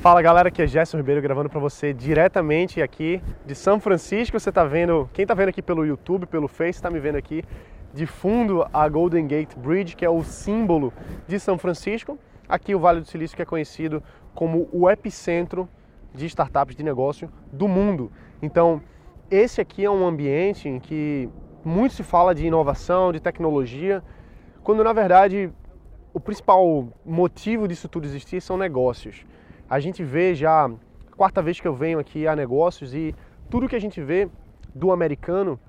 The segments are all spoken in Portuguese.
Fala galera, aqui é Gerson Ribeiro gravando para você diretamente aqui de São Francisco. Você está vendo, quem está vendo aqui pelo YouTube, pelo Face, está me vendo aqui de fundo a Golden Gate Bridge, que é o símbolo de São Francisco. Aqui o Vale do Silício, que é conhecido como o epicentro de startups de negócio do mundo. Então, esse aqui é um ambiente em que muito se fala de inovação, de tecnologia, quando na verdade o principal motivo disso tudo existir são negócios. A gente vê já, quarta vez que eu venho aqui a negócios e tudo que a gente vê do americano,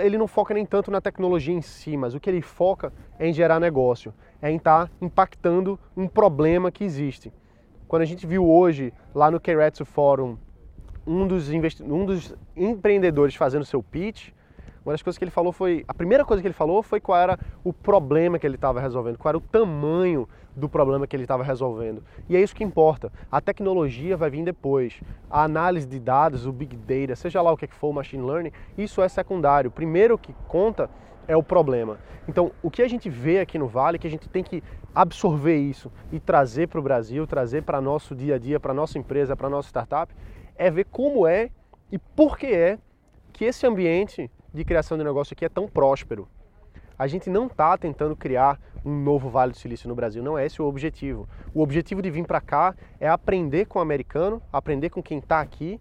ele não foca nem tanto na tecnologia em si, mas o que ele foca é em gerar negócio, é em estar tá impactando um problema que existe. Quando a gente viu hoje lá no Keiretsu Forum um dos, um dos empreendedores fazendo seu pitch, uma das coisas que ele falou foi. A primeira coisa que ele falou foi qual era o problema que ele estava resolvendo, qual era o tamanho do problema que ele estava resolvendo. E é isso que importa. A tecnologia vai vir depois. A análise de dados, o big data, seja lá o que for, o machine learning, isso é secundário. O primeiro que conta é o problema. Então, o que a gente vê aqui no Vale é que a gente tem que absorver isso e trazer para o Brasil, trazer para nosso dia a dia, para nossa empresa, para nossa startup, é ver como é e por que é que esse ambiente de criação de negócio aqui é tão próspero. A gente não está tentando criar um novo Vale do Silício no Brasil, não é esse o objetivo. O objetivo de vir para cá é aprender com o americano, aprender com quem está aqui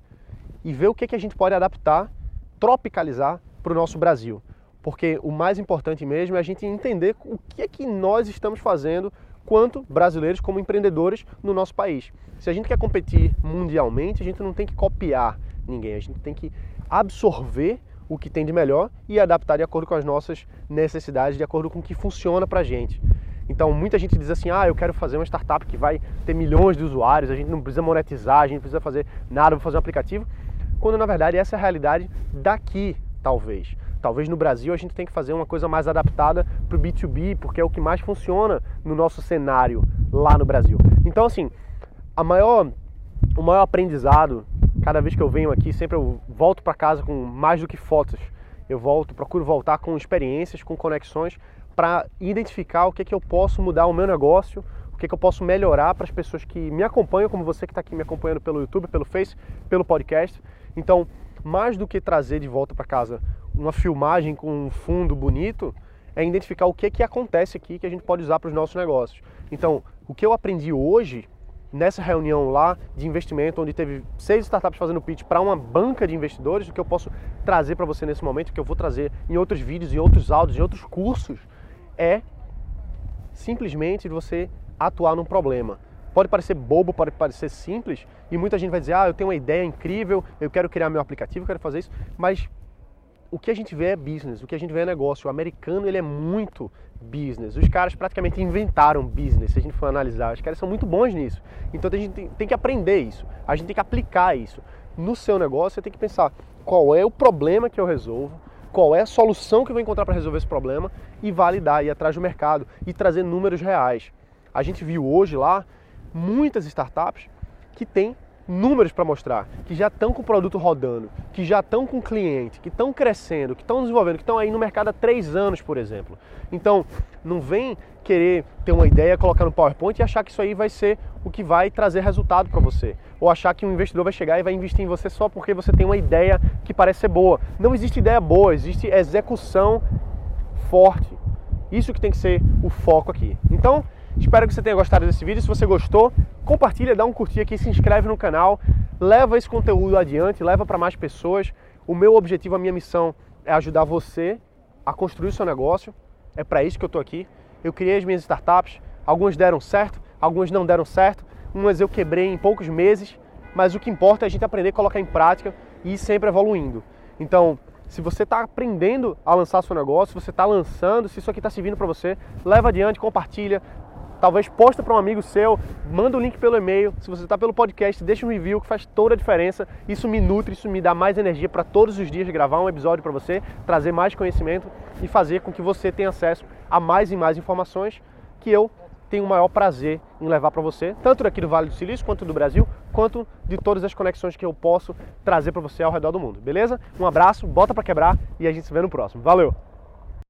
e ver o que, que a gente pode adaptar, tropicalizar para o nosso Brasil. Porque o mais importante mesmo é a gente entender o que é que nós estamos fazendo quanto brasileiros como empreendedores no nosso país. Se a gente quer competir mundialmente, a gente não tem que copiar ninguém, a gente tem que absorver o que tem de melhor e adaptar de acordo com as nossas necessidades, de acordo com o que funciona para a gente. Então, muita gente diz assim: ah, eu quero fazer uma startup que vai ter milhões de usuários, a gente não precisa monetizar, a gente não precisa fazer nada, vou fazer um aplicativo. Quando na verdade essa é a realidade daqui, talvez. Talvez no Brasil a gente tem que fazer uma coisa mais adaptada para o B2B, porque é o que mais funciona no nosso cenário lá no Brasil. Então, assim, a maior, o maior aprendizado Cada vez que eu venho aqui, sempre eu volto para casa com mais do que fotos. Eu volto, procuro voltar com experiências, com conexões para identificar o que é que eu posso mudar o meu negócio, o que é que eu posso melhorar para as pessoas que me acompanham, como você que está aqui me acompanhando pelo YouTube, pelo Face, pelo podcast. Então, mais do que trazer de volta para casa uma filmagem com um fundo bonito, é identificar o que é que acontece aqui que a gente pode usar para os nossos negócios. Então, o que eu aprendi hoje nessa reunião lá de investimento, onde teve seis startups fazendo pitch para uma banca de investidores, o que eu posso trazer para você nesse momento, que eu vou trazer em outros vídeos, em outros áudios, em outros cursos, é simplesmente você atuar num problema. Pode parecer bobo, pode parecer simples, e muita gente vai dizer: ah, eu tenho uma ideia incrível, eu quero criar meu aplicativo, eu quero fazer isso, mas o que a gente vê é business, o que a gente vê é negócio. O americano ele é muito business. Os caras praticamente inventaram business, se a gente for analisar. Os caras são muito bons nisso. Então a gente tem, que aprender isso. A gente tem que aplicar isso. No seu negócio, você tem que pensar qual é o problema que eu resolvo, qual é a solução que eu vou encontrar para resolver esse problema e validar, ir atrás do mercado e trazer números reais. A gente viu hoje lá muitas startups que têm números para mostrar, que já estão com o produto rodando, que já estão com cliente, que estão crescendo, que estão desenvolvendo, que estão aí no mercado há três anos, por exemplo. Então, não vem querer ter uma ideia, colocar no PowerPoint e achar que isso aí vai ser o que vai trazer resultado para você. Ou achar que um investidor vai chegar e vai investir em você só porque você tem uma ideia que parece ser boa. Não existe ideia boa, existe execução forte. Isso que tem que ser o foco aqui. Então, Espero que você tenha gostado desse vídeo. Se você gostou, compartilha, dá um curtir aqui, se inscreve no canal, leva esse conteúdo adiante, leva para mais pessoas. O meu objetivo, a minha missão é ajudar você a construir o seu negócio. É para isso que eu estou aqui. Eu criei as minhas startups, algumas deram certo, algumas não deram certo, umas eu quebrei em poucos meses, mas o que importa é a gente aprender a colocar em prática e ir sempre evoluindo. Então, se você está aprendendo a lançar seu negócio, se você está lançando, se isso aqui está servindo para você, leva adiante, compartilha, Talvez posta para um amigo seu, manda o link pelo e-mail. Se você está pelo podcast, deixa um review que faz toda a diferença. Isso me nutre, isso me dá mais energia para todos os dias gravar um episódio para você, trazer mais conhecimento e fazer com que você tenha acesso a mais e mais informações que eu tenho o maior prazer em levar para você, tanto daqui do Vale do Silício, quanto do Brasil, quanto de todas as conexões que eu posso trazer para você ao redor do mundo, beleza? Um abraço, bota para quebrar e a gente se vê no próximo. Valeu!